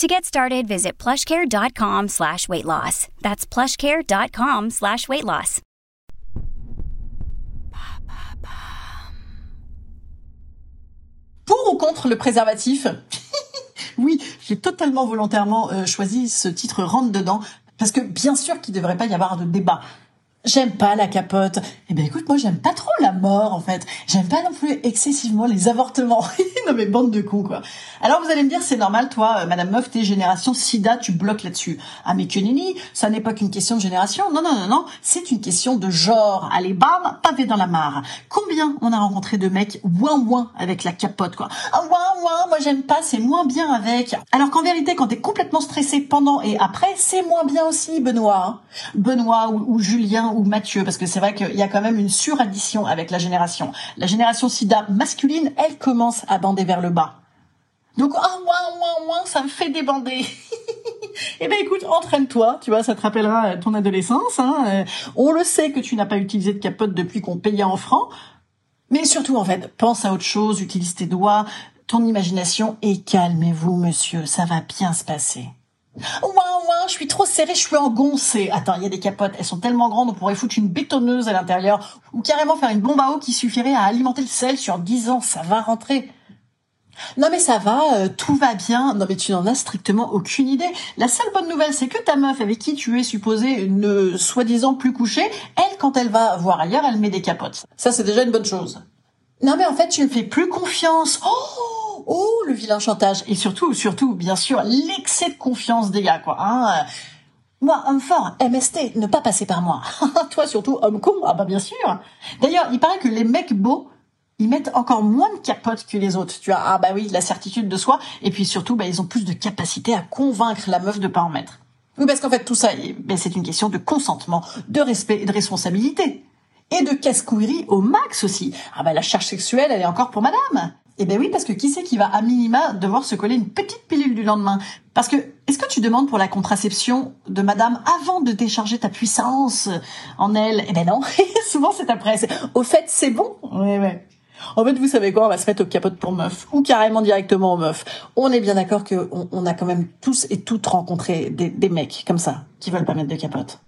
To get started, visit plushcare.com slash weight loss. That's plushcare.com slash weight loss. Pour ou contre le préservatif? Oui, j'ai totalement volontairement euh, choisi ce titre rentre dedans parce que bien sûr qu'il ne devrait pas y avoir de débat. J'aime pas la capote. Eh ben écoute, moi j'aime pas trop la mort en fait. J'aime pas non plus excessivement les avortements. non mais bande de cons quoi. Alors vous allez me dire c'est normal toi, euh, Madame Meuf, t'es génération SIDA, tu bloques là-dessus. Ah mais que nini, ça n'est pas qu'une question de génération. Non non non non, c'est une question de genre. Allez bam, pavé dans la mare. Combien on a rencontré de mecs ouin ouin avec la capote quoi. Ah ouin, moi j'aime pas, c'est moins bien avec. Alors qu'en vérité quand t'es complètement stressé pendant et après, c'est moins bien aussi Benoît. hein. Benoît ou, Julien ou Mathieu, parce que c'est vrai qu'il y a quand même une suraddition avec la génération. La génération sida masculine, elle commence à bander vers le bas. Donc, ah, ouin, ouin, ouin, ça me fait débander. eh ben, écoute, entraîne-toi, tu vois, ça te rappellera euh, ton adolescence, hein. Euh, On le sait que tu n'as pas utilisé de capote depuis qu'on payait en francs. Mais surtout, en fait, pense à autre chose, utilise tes doigts, ton imagination et calmez-vous, monsieur, ça va bien se passer. Ouin, ouin, je suis trop serrée, je suis engoncée. Attends, il y a des capotes, elles sont tellement grandes, on pourrait foutre une bétonneuse à l'intérieur, ou carrément faire une bombe à eau qui suffirait à alimenter le sel sur 10 ans, ça va rentrer. Non mais ça va, euh, tout va bien. Non mais tu n'en as strictement aucune idée. La seule bonne nouvelle, c'est que ta meuf avec qui tu es supposé ne soi-disant plus coucher, elle, quand elle va voir ailleurs, elle met des capotes. Ça, c'est déjà une bonne chose. Non mais en fait, tu ne fais plus confiance. Oh, oh, le vilain chantage. Et surtout, surtout, bien sûr, l'excès de confiance des gars, quoi. Hein. Moi, homme fort, MST, ne pas passer par moi. Toi surtout, homme con, ah bah bien sûr. D'ailleurs, il paraît que les mecs beaux, ils mettent encore moins de capotes que les autres. Tu vois, ah bah oui, la certitude de soi. Et puis surtout, bah, ils ont plus de capacité à convaincre la meuf de pas en mettre. Oui, parce qu'en fait, tout ça, eh, ben, c'est une question de consentement, de respect et de responsabilité. Et de casse-couillerie au max aussi. Ah bah la charge sexuelle, elle est encore pour madame. Eh ben oui, parce que qui c'est qui va à minima devoir se coller une petite pilule du lendemain? Parce que, est-ce que tu demandes pour la contraception de madame avant de décharger ta puissance en elle? Eh ben non, souvent c'est après. Au fait, c'est bon Ouais, ouais. En fait, vous savez quoi? On va se mettre au capote pour meuf, ou carrément directement aux meufs. On est bien d'accord que on, on a quand même tous et toutes rencontré des, des mecs comme ça, qui veulent pas mettre de capote.